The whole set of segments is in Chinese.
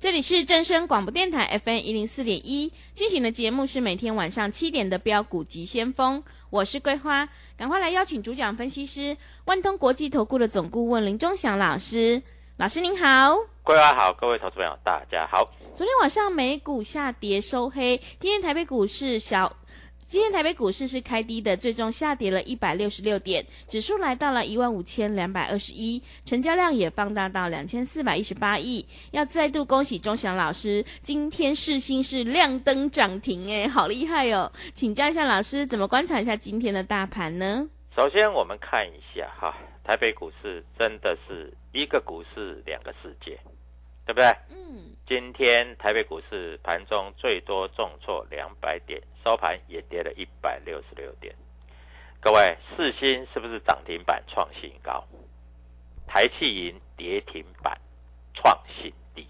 这里是正声广播电台 FM 一零四点一进行的节目是每天晚上七点的标股及先锋，我是桂花，赶快来邀请主讲分析师万通国际投顾的总顾问林忠祥老师，老师您好，桂花好，各位投资朋友大家好。昨天晚上美股下跌收黑，今天台北股市小。今天台北股市是开低的，最终下跌了一百六十六点，指数来到了一万五千两百二十一，成交量也放大到两千四百一十八亿。要再度恭喜钟祥老师，今天市新是亮灯涨停，哎，好厉害哦！请教一下老师，怎么观察一下今天的大盘呢？首先我们看一下哈，台北股市真的是一个股市两个世界。对不对？嗯，今天台北股市盘中最多重挫两百点，收盘也跌了一百六十六点。各位，四星是不是涨停板创新高？台气银跌停板创新低，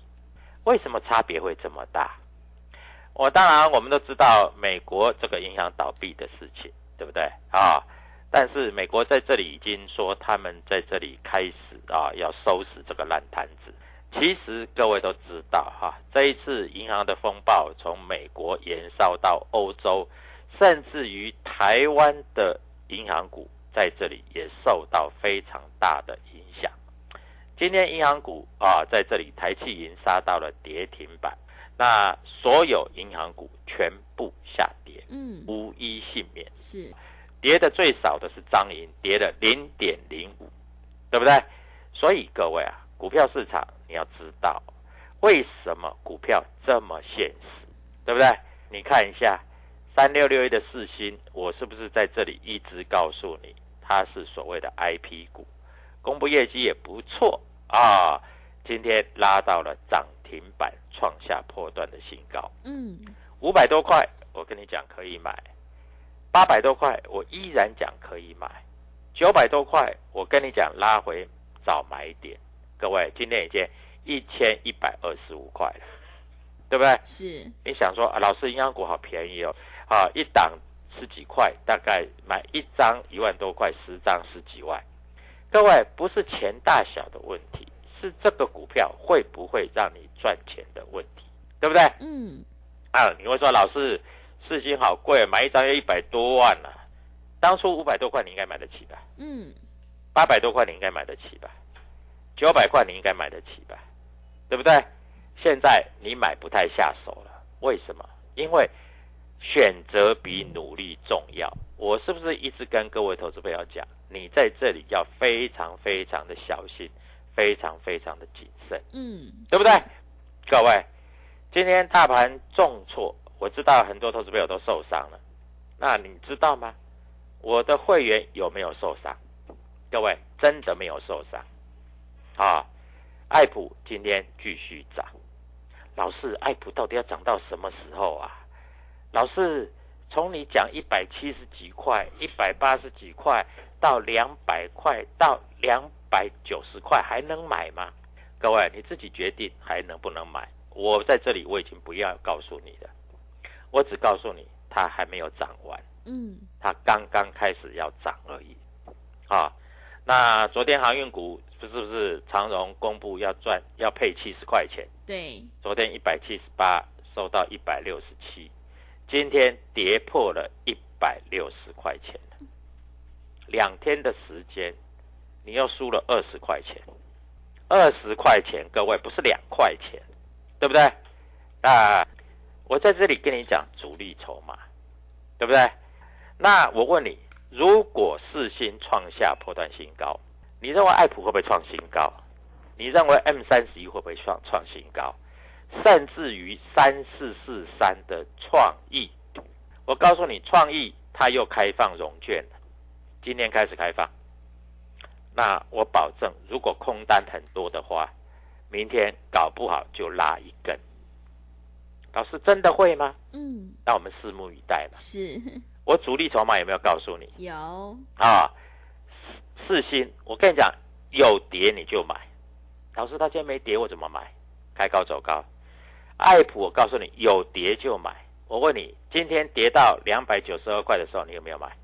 为什么差别会这么大？我当然我们都知道美国这个银行倒闭的事情，对不对啊？但是美国在这里已经说他们在这里开始啊要收拾这个烂摊子。其实各位都知道哈，这一次银行的风暴从美国延烧到欧洲，甚至于台湾的银行股在这里也受到非常大的影响。今天银行股啊，在这里台气银杀到了跌停板，那所有银行股全部下跌，嗯，无一幸免。是跌的最少的是张银，跌了零点零五，对不对？所以各位啊。股票市场，你要知道为什么股票这么现实，对不对？你看一下三六六一的四星，我是不是在这里一直告诉你，它是所谓的 I P 股，公布业绩也不错啊。今天拉到了涨停板，创下破断的新高。嗯，五百多块，我跟你讲可以买；八百多块，我依然讲可以买；九百多块，我跟你讲拉回早买点。各位，今天已经一千一百二十五块了，对不对？是。你想说啊，老师，银行股好便宜哦，啊，一档十几块，大概买一张一万多块，十张十几万。各位，不是钱大小的问题，是这个股票会不会让你赚钱的问题，对不对？嗯。啊，你会说，老师，四星好贵，买一张要一百多万呢。当初五百多块你应该买得起吧？嗯。八百多块你应该买得起吧？九百块你应该买得起吧，对不对？现在你买不太下手了，为什么？因为选择比努力重要。我是不是一直跟各位投资朋友讲，你在这里要非常非常的小心，非常非常的谨慎，嗯，对不对？各位，今天大盘重挫，我知道很多投资朋友都受伤了。那你知道吗？我的会员有没有受伤？各位真的没有受伤。啊，爱普今天继续涨，老师，爱普到底要涨到什么时候啊？老师，从你讲一百七十几块、一百八十几块到两百块到两百九十块，还能买吗？各位你自己决定还能不能买。我在这里我已经不要告诉你了，我只告诉你它还没有涨完，嗯，它刚刚开始要涨而已。啊，那昨天航运股不。是不是长荣公布要赚要配七十块钱？对，昨天一百七十八收到一百六十七，今天跌破了一百六十块钱两天的时间，你又输了二十块钱，二十块钱，各位不是两块钱，对不对？那，我在这里跟你讲主力筹码，对不对？那我问你，如果四星创下破断新高？你认为爱普会不会创新高？你认为 M 三十一会不会创创新高？甚至于三四四三的创意，我告诉你，创意它又开放融券了，今天开始开放。那我保证，如果空单很多的话，明天搞不好就拉一根。老师真的会吗？嗯，那我们拭目以待吧。是我主力筹码有没有告诉你？有啊。四星，我跟你讲，有跌你就买。老师，他今天没跌，我怎么买？开高走高。爱普，我告诉你，有跌就买。我问你，今天跌到两百九十二块的时候，你有没有买？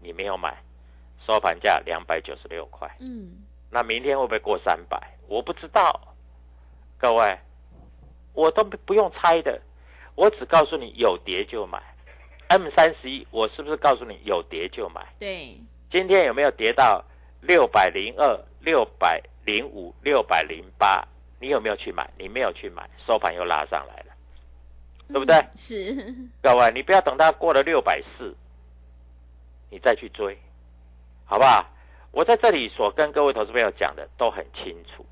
你没有买，收盘价两百九十六块。嗯，那明天会不会过三百？我不知道。各位，我都不用猜的，我只告诉你有跌就买。M 三十一，我是不是告诉你有跌就买？对，今天有没有跌到六百零二、六百零五、六百零八？你有没有去买？你没有去买，收盘又拉上来了，对不对？嗯是，各位，你不要等它过了六百四，你再去追，好不好？我在这里所跟各位投资朋友讲的都很清楚，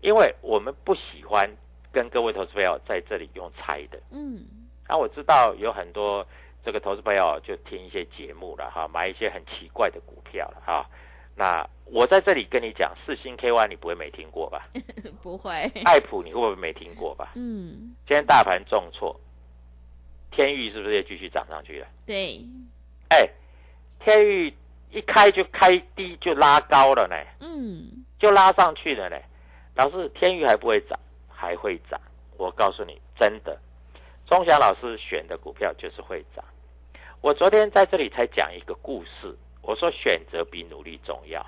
因为我们不喜欢跟各位投资朋友在这里用猜的。嗯，啊，我知道有很多这个投资朋友就听一些节目了哈，买一些很奇怪的股票了哈。那我在这里跟你讲，四星 KY 你不会没听过吧？不会，爱普你会不会没听过吧？嗯，今天大盘重挫，天域是不是也继续涨上去了？对，哎，天域一开就开低就拉高了呢，嗯，就拉上去了呢。老师，天域还不会涨，还会涨。我告诉你，真的，钟祥老师选的股票就是会涨。我昨天在这里才讲一个故事，我说选择比努力重要，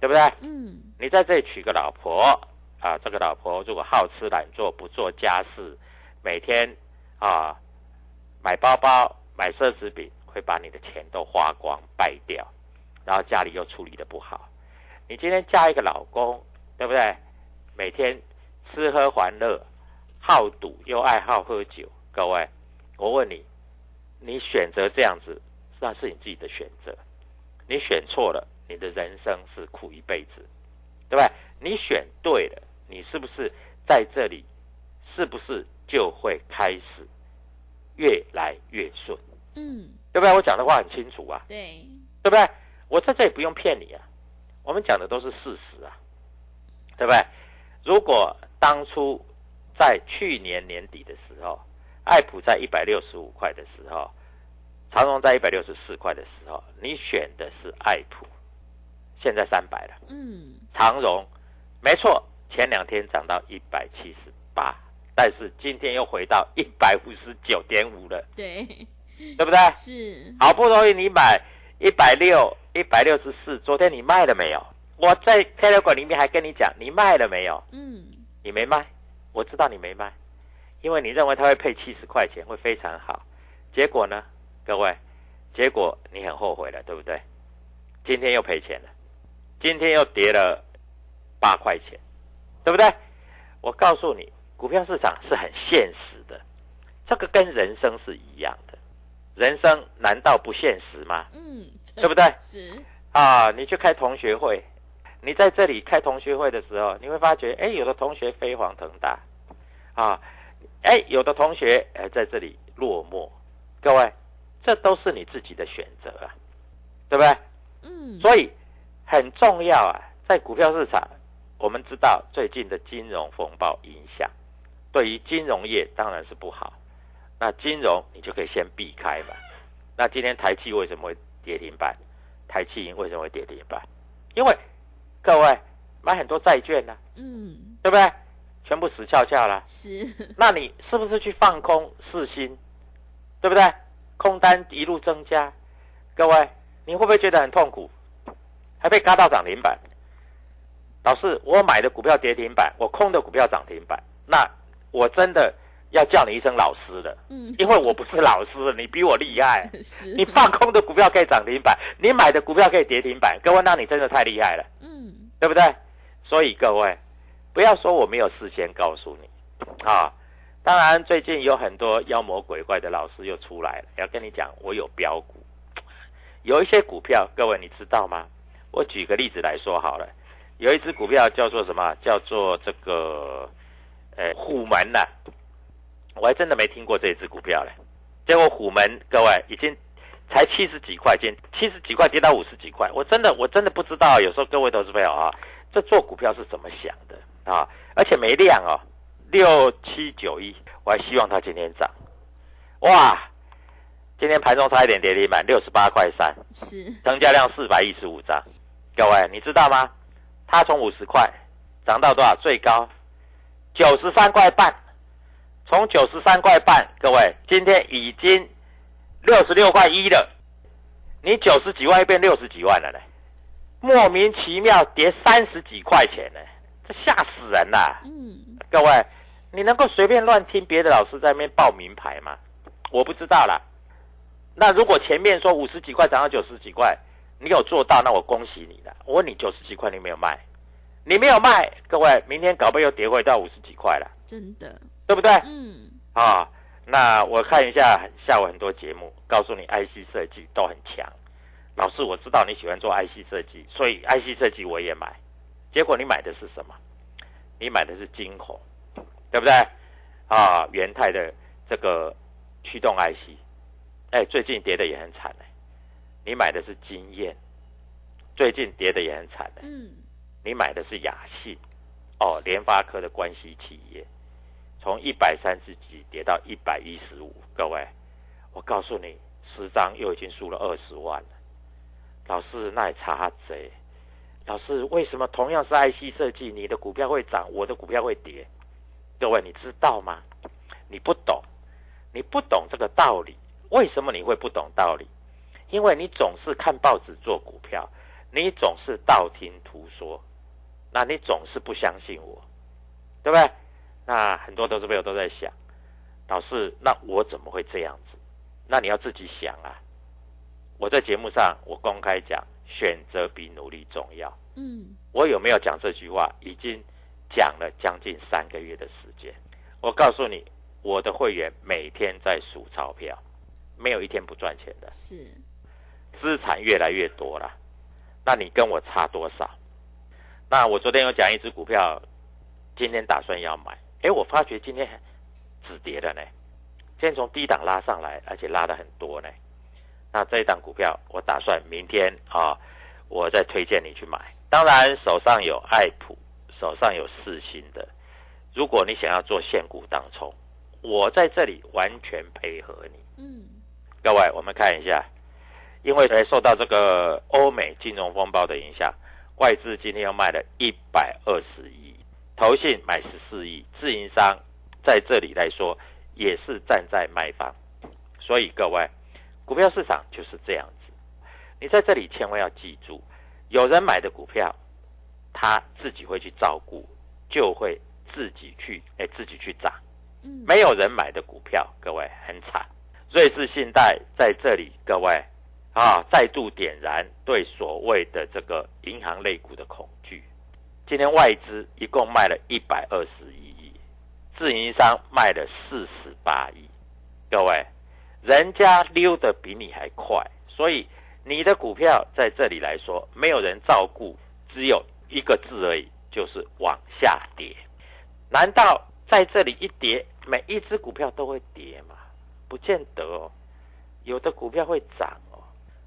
对不对？嗯，你在这里娶个老婆啊，这个老婆如果好吃懒做，不做家事，每天啊买包包、买奢侈品，会把你的钱都花光败掉，然后家里又处理的不好。你今天嫁一个老公，对不对？每天吃喝玩乐，好赌又爱好喝酒，各位，我问你，你选择这样子，那是你自己的选择。你选错了，你的人生是苦一辈子，对不对？你选对了，你是不是在这里，是不是就会开始越来越顺？嗯，对不对？我讲的话很清楚啊，对，对不对？我在这里不用骗你啊，我们讲的都是事实啊，对不对？如果当初在去年年底的时候，爱普在一百六十五块的时候，长荣在一百六十四块的时候，你选的是爱普，现在三百了。嗯，长荣，没错，前两天涨到一百七十八，但是今天又回到一百五十九点五了，对，对不对？是，好不容易你买一百六、一百六十四，昨天你卖了没有？我在 Telegram 里面还跟你讲，你卖了没有？嗯，你没卖，我知道你没卖，因为你认为它会配七十块钱，会非常好。结果呢，各位，结果你很后悔了，对不对？今天又赔钱了，今天又跌了八块钱，对不对？我告诉你，股票市场是很现实的，这个跟人生是一样的。人生难道不现实吗？嗯，对不对？是，啊，你去开同学会，你在这里开同学会的时候，你会发觉，哎，有的同学飞黄腾达，啊，哎，有的同学哎在这里落寞，各位，这都是你自己的选择啊，对不对？嗯，所以很重要啊，在股票市场，我们知道最近的金融风暴影响，对于金融业当然是不好。那金融你就可以先避开嘛。那今天台气为什么会跌停板？台气银为什么会跌停板？因为各位买很多债券呢、嗯，对不对？全部死翘翘了。是，那你是不是去放空四星？对不对？空单一路增加，各位，你会不会觉得很痛苦？还被嘎到涨停板？老师，我买的股票跌停板，我空的股票涨停板，那我真的要叫你一声老师了，嗯，因为我不是老师，你比我厉害。是，你放空的股票可以涨停板，你买的股票可以跌停板，各位，那你真的太厉害了。嗯，对不对？所以各位，不要说我没有事先告诉你啊。当然，最近有很多妖魔鬼怪的老师又出来了，要跟你讲，我有标股，有一些股票，各位你知道吗？我举个例子来说好了，有一只股票叫做什么？叫做这个，呃，虎门呐、我还真的没听过这只股票嘞。结果虎门，各位已经才七十几块钱，七十几块跌到五十几块，我真的我真的不知道，有时候各位投资朋友啊，这做股票是怎么想的啊？而且没量哦，六七九一，我还希望它今天涨，哇！今天盘中差一点跌停板，六十八块三，是，成交量四百一十五张，各位你知道吗？它从五十块涨到多少？最高九十三块半，从九十三块半，各位今天已经六十六块一了，你九十几万又变六十几万了呢，莫名其妙跌三十几块钱呢，这吓死人啦！嗯，各位，你能够随便乱听别的老师在那边报名牌吗？我不知道啦。那如果前面说五十几块涨到九十几块，你有做到，那我恭喜你了。我问你九十几块你没有卖，你没有卖，各位明天搞不又跌回到五十几块了，真的，对不对？嗯，啊，那我看一下下午很多节目，告诉你 IC 设计都很强。老师，我知道你喜欢做 IC 设计，所以 IC 设计我也买。结果你买的是什么？你买的是金红，对不对？啊，元泰的这个驱动 IC，哎，最近跌的也很惨哎。你买的是金燕，最近跌的也很惨哎。嗯，你买的是雅信，哦，联发科的关系企业，从一百三十几跌到一百一十五，各位，我告诉你，十张又已经输了二十万了。老师，那也差贼。老师，为什么同样是 IC 设计，你的股票会涨，我的股票会跌？各位，你知道吗？你不懂，你不懂这个道理。为什么你会不懂道理？因为你总是看报纸做股票，你总是道听途说，那你总是不相信我，对不对？那很多投资朋友都在想，老师，那我怎么会这样子？那你要自己想啊。我在节目上，我公开讲，选择比努力重要。嗯，我有没有讲这句话？已经讲了将近三个月的时间。我告诉你，我的会员每天在数钞票，没有一天不赚钱的。是，资产越来越多了。那你跟我差多少？那我昨天有讲一只股票，今天打算要买。哎，我发觉今天止跌了呢。今天从低档拉上来，而且拉的很多呢。那这一档股票，我打算明天啊，我再推荐你去买。当然，手上有爱普，手上有四星的，如果你想要做现股当冲，我在这里完全配合你。嗯，各位，我们看一下，因为受到这个欧美金融风暴的影响，外资今天又卖了一百二十亿，投信买十四亿，自营商在这里来说也是站在卖方，所以各位。股票市场就是这样子，你在这里千万要记住，有人买的股票，他自己会去照顾，就会自己去哎自己去涨。嗯，没有人买的股票，各位很惨。瑞士信贷在这里，各位啊，再度点燃对所谓的这个银行类股的恐惧。今天外资一共卖了一百二十一亿，自营商卖了四十八亿，各位。人家溜得比你还快，所以你的股票在这里来说没有人照顾，只有一个字而已，就是往下跌。难道在这里一跌，每一只股票都会跌吗？不见得哦，有的股票会涨哦，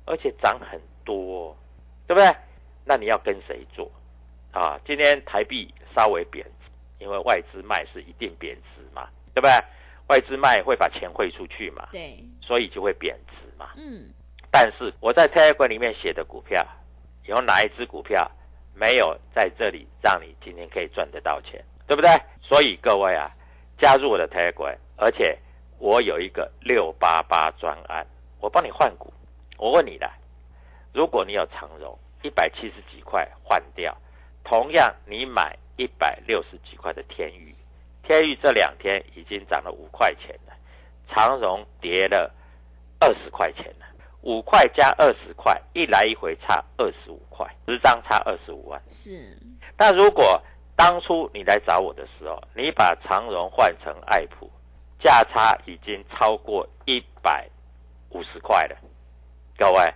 而且涨很多，对不对？那你要跟谁做啊？今天台币稍微贬值，因为外资卖是一定贬值嘛，对不对？外资卖会把钱汇出去嘛？对，所以就会贬值嘛。嗯，但是我在 Telegram 里面写的股票，有哪一只股票没有在这里让你今天可以赚得到钱，对不对？所以各位啊，加入我的 Telegram，而且我有一个六八八专案，我帮你换股。我问你的，如果你有长荣一百七十几块换掉，同样你买一百六十几块的天宇。天域这两天已经涨了五块钱了，长荣跌了二十块钱了，五块加二十块，一来一回差二十五块，十张差二十五万。是。那如果当初你来找我的时候，你把长荣换成爱普，价差已经超过一百五十块了。各位，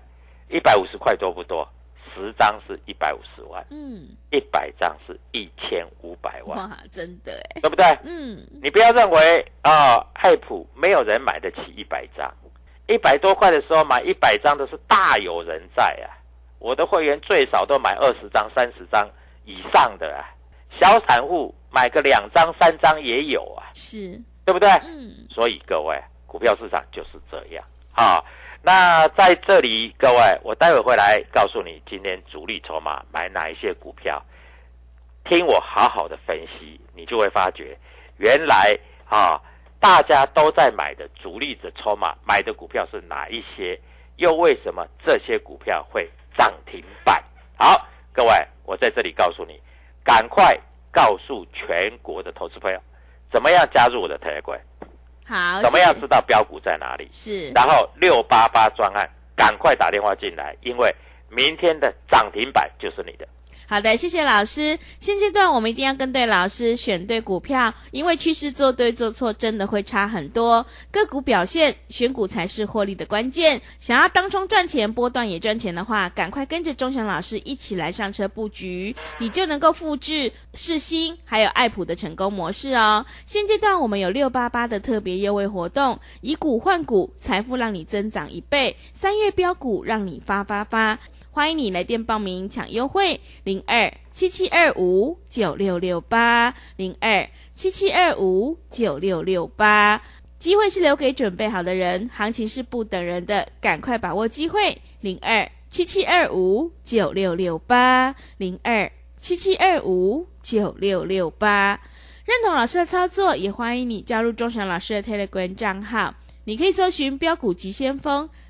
一百五十块多不多？十张是一百五十万，嗯，一百张是一千五百万，哇，真的哎，对不对？嗯，你不要认为啊，爱普没有人买得起一百张，一百多块的时候买一百张的是大有人在啊。我的会员最少都买二十张、三十张以上的啊，小散户买个两张、三张也有啊，是对不对？嗯，所以各位，股票市场就是这样啊。那在这里，各位，我待会会来告诉你今天主力筹码买哪一些股票，听我好好的分析，你就会发觉，原来啊，大家都在买的主力的筹码买的股票是哪一些，又为什么这些股票会涨停板？好，各位，我在这里告诉你，赶快告诉全国的投资朋友，怎么样加入我的投资好，怎么样知道标股在哪里？是然后六八八专案，赶快打电话进来，因为明天的涨停板就是你的。好的，谢谢老师。现阶段我们一定要跟对老师，选对股票，因为趋势做对做错真的会差很多。个股表现，选股才是获利的关键。想要当中赚钱，波段也赚钱的话，赶快跟着钟祥老师一起来上车布局，你就能够复制世新还有爱普的成功模式哦。现阶段我们有六八八的特别优惠活动，以股换股，财富让你增长一倍。三月标股让你发发发。欢迎你来电报名抢优惠，零二七七二五九六六八零二七七二五九六六八。机会是留给准备好的人，行情是不等人的，赶快把握机会，零二七七二五九六六八零二七七二五九六六八。认同老师的操作，也欢迎你加入钟祥老师的 Telegram 账号，你可以搜寻标股急先锋。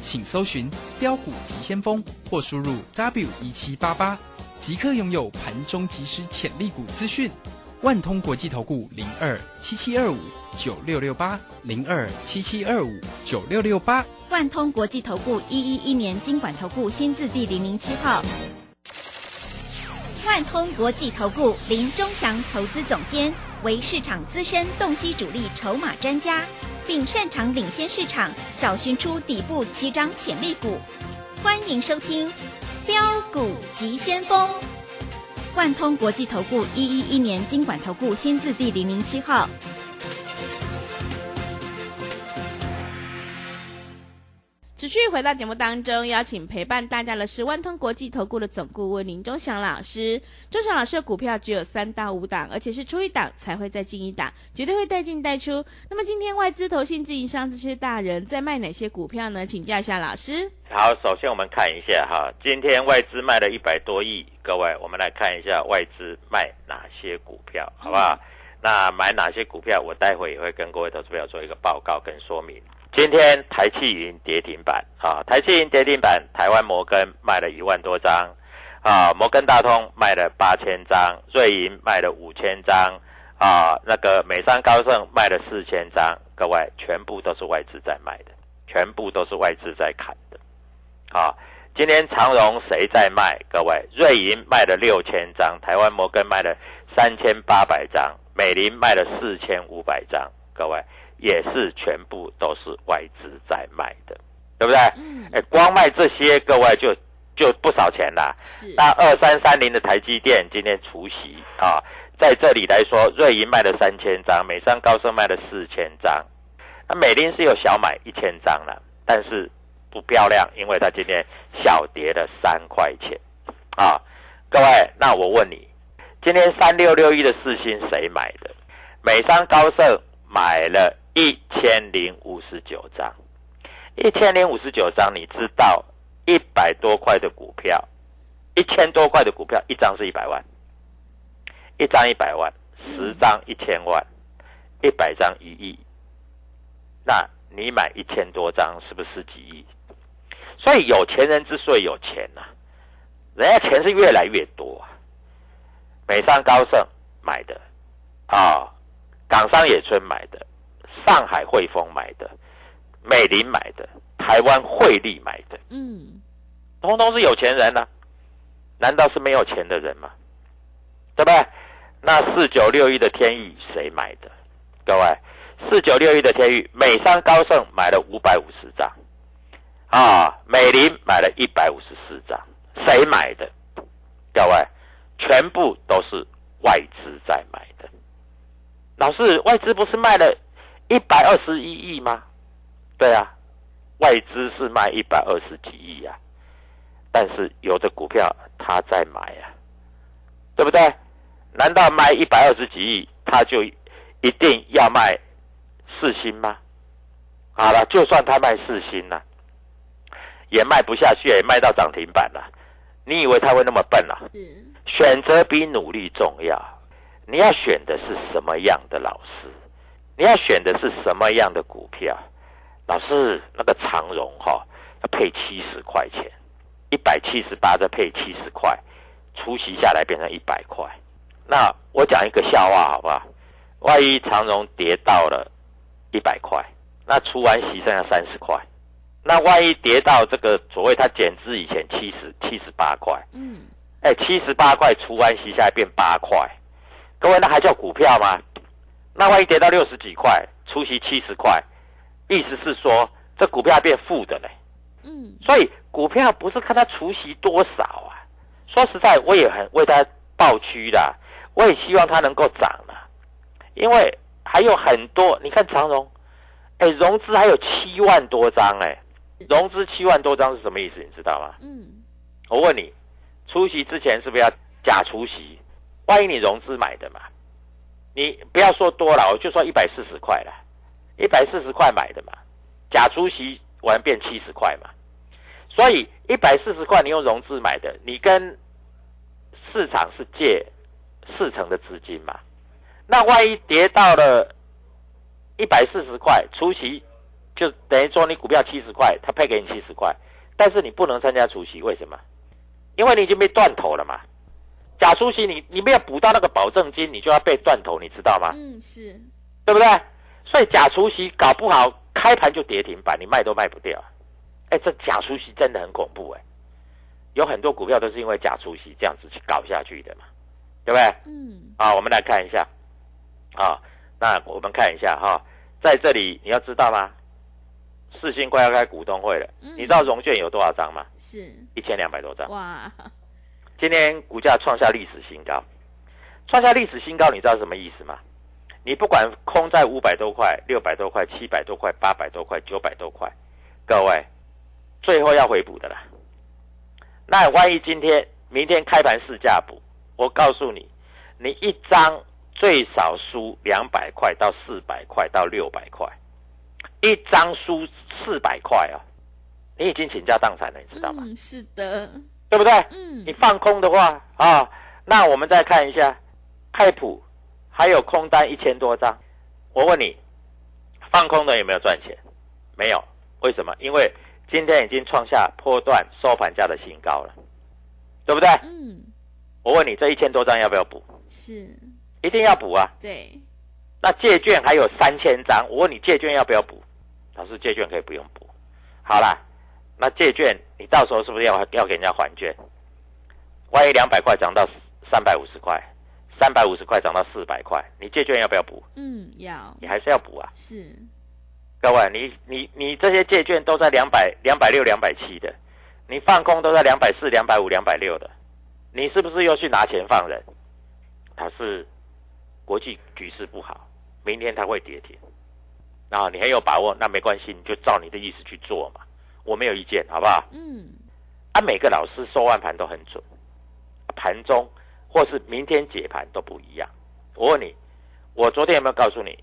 请搜寻“标股急先锋”或输入 “w 一七八八”，即刻拥有盘中即时潜力股资讯。万通国际投顾零二七七二五九六六八零二七七二五九六六八。万通国际投顾一一一年经管投顾新字第零零七号。万通国际投顾林忠祥投资总监为市场资深洞悉主力筹码专家。并擅长领先市场，找寻出底部起涨潜力股。欢迎收听《标股急先锋》。万通国际投顾一一一年经管投顾新字第零零七号。持续回到节目当中，邀请陪伴大家的是万通国际投顾的总顾问林忠祥老师。忠祥老师的股票只有三到五档，而且是出一档才会再进一档，绝对会带进带出。那么今天外资、投信、自营商这些大人在卖哪些股票呢？请教一下老师。好，首先我们看一下哈，今天外资卖了一百多亿，各位，我们来看一下外资卖哪些股票，好不好？那买哪些股票，我待会也会跟各位投资朋友做一个报告跟说明。今天台气云跌停板啊，台气云跌停板，台湾摩根卖了一万多张，啊，摩根大通卖了八千张，瑞银卖了五千张，啊，那个美商高盛卖了四千张，各位全部都是外资在卖的，全部都是外资在砍的，啊，今天长荣谁在卖？各位，瑞银卖了六千张，台湾摩根卖了三千八百张，美林卖了四千五百张，各位。也是全部都是外资在卖的，对不对？嗯。哎，光卖这些，各位就就不少钱啦。那二三三零的台积电今天除夕啊，在这里来说，瑞银卖了三千张，美商高盛卖了四千张，那美林是有小买一千张了，但是不漂亮，因为它今天小跌了三块钱啊。各位，那我问你，今天三六六一的四星谁买的？美商高盛买了。一千零五十九张，一千零五十九张，你知道一百多块的股票，一千多块的股票，一张是一百万，一张一百万，十张一千万，一百张一亿，那你买一千多张，是不是几亿？所以有钱人之所以有钱呐，人家钱是越来越多啊。美商高盛买的啊，港商野村买的。上海汇丰买的，美林买的，台湾汇利买的，嗯，通通是有钱人呢，难道是没有钱的人吗？对不对？那四九六一的天域谁买的？各位，四九六一的天域，美商高盛买了五百五十张，啊，美林买了一百五十四张，谁买的？各位，全部都是外资在买的。老师，外资不是卖了？一百二十一亿吗？对啊，外资是卖一百二十几亿呀，但是有的股票他在买啊，对不对？难道卖一百二十几亿他就一定要卖四星吗？好了，就算他卖四星了，也卖不下去，也卖到涨停板了。你以为他会那么笨啊？是，选择比努力重要。你要选的是什么样的老师？你要选的是什么样的股票？老师，那个长荣哈、要配七十块钱，一百七十八再配七十块，除息下来变成一百块。那我讲一个笑话好不好？万一长荣跌到了一百块，那除完息剩下三十块，那万一跌到这个所谓它减资以前七十七十八块，嗯，哎，七十八块除完息下来变八块，各位那还叫股票吗？那万一跌到六十几块，除息七十块，意思是说这股票变负的嘞。嗯，所以股票不是看它除息多少啊。说实在，我也很为它抱屈的，我也希望它能够涨了，因为还有很多，你看长荣，哎，融资还有七万多张，哎，融资七万多张是什么意思？你知道吗？嗯，我问你，出席之前是不是要假出席？万一你融资买的嘛，你不要说多了，我就说一百四十块了，一百四十块买的嘛，假出席完变七十块嘛，所以一百四十块你用融资买的，你跟市场是借四成的资金嘛，那万一跌到了一百四十块，除息就等于说你股票七十块，他配给你七十块，但是你不能参加除息，为什么？因为你已经被断头了嘛。假出息你你没有补到那个保证金，你就要被断头，你知道吗？嗯，是，对不对？所以假出息搞不好开盘就跌停板，你卖都卖不掉。哎，这假出息真的很恐怖哎，有很多股票都是因为假出息这样子去搞下去的嘛，对不对？嗯，啊，我们来看一下，啊，那我们看一下哈、在这里你要知道吗？四星快要开股东会了，嗯你知道融券有多少张吗？是，一千两百多张。哇，今天股价创下历史新高，创下历史新高，你知道什么意思吗？你不管空在五百多块、六百多块、七百多块、八百多块、九百多块，各位最后要回补的啦。那万一今天、明天开盘市价补，我告诉你，你一张最少输两百块到四百块到六百块，一张输四百块啊！你已经倾家荡产了，你知道吗？嗯，是的，对不对？嗯你，放空的话啊，那我们再看一下，泰普还有空单一千多张，我问你，放空的有没有赚钱？没有，为什么？因为今天已经创下波段收盘价的新高了，对不对？嗯，我问你，这一千多张要不要补？是，一定要补啊！对，那借券还有三千张，我问你借券要不要补？老师，借券可以不用补。好啦，那借券你到时候是不是要要给人家还券？万一两百块涨到三百五十块，三百五十块涨到四百块，你借券要不要补？嗯，要，你还是要补啊！是，各位，你你你这些借券都在两百、两百六、两百七的，你放空都在两百四、两百五、两百六的，你是不是又去拿钱放人？它是国际局势不好，明天它会跌停，啊，你很有把握，那没关系，你就照你的意思去做嘛，我没有意见，好不好？嗯，啊，每个老师收完盘都很准，盘中或是明天解盘都不一样。我问你，我昨天有没有告诉你，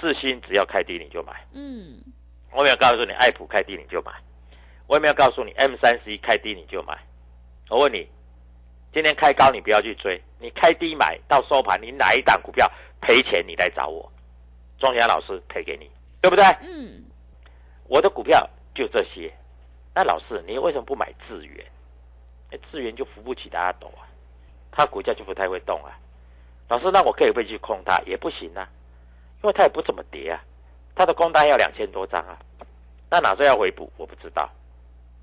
四星只要开低你就买？嗯，我有没有告诉你，爱普开低你就买？我也没有告诉你，M 三十一开低你就买？我问你，今天开高你不要去追，你开低买到收盘，你哪一档股票赔钱你来找我，庄家老师赔给你，对不对？嗯，我的股票就这些。那老师，你为什么不买智源？哎，智源就扶不起的阿斗啊，它股价就不太会动啊。老师，那我可以不可以去空它？也不行啊，因为它也不怎么跌啊，它的空单要两千多张啊。那哪时候要回补？我不知道。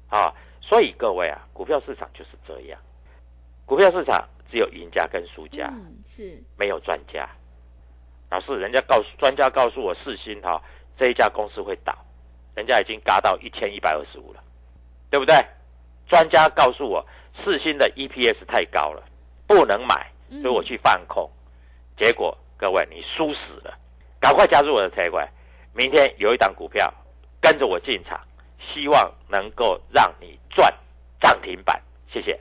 啊，所以各位啊，股票市场就是这样，股票市场只有赢家跟输家。嗯，是，没有专家。老师，人家告诉专家告诉我，世星哈、这一家公司会倒，人家已经嘎到一千一百二十五了，对不对？专家告诉我，四星的 EPS 太高了，不能买，嗯所以我去放空。结果各位你输死了，赶快加入我的财管，明天有一档股票跟着我进场，希望能够让你赚涨停板。谢谢。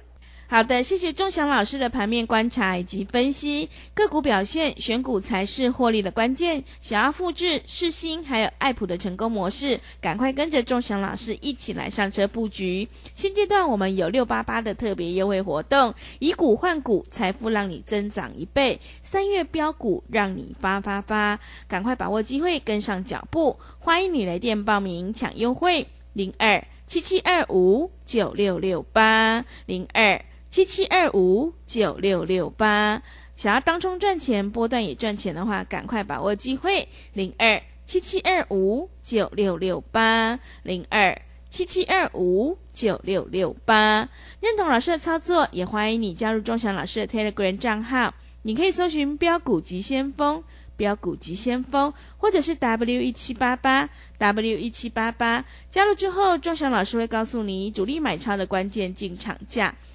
好的，谢谢钟祥老师的盘面观察以及分析个股表现，选股才是获利的关键。想要复制世新还有爱普的成功模式，赶快跟着钟祥老师一起来上车布局。现阶段我们有六八八的特别优惠活动，以股换股，财富让你增长一倍。三月标股让你发发发，赶快把握机会，跟上脚步。欢迎你来电报名抢优惠，零二七七二五九六六八零二。七七二五九六六八，想要当中赚钱、波段也赚钱的话，赶快把握机会。零二七七二五九六六八，零二七七二五九六六八。认同老师的操作，也欢迎你加入钟祥老师的 Telegram 账号。你可以搜寻“标股急先锋”。标股急先锋，或者是 W 一七八八 W 一七八八，加入之后，钟祥老师会告诉你主力买超的关键进场价，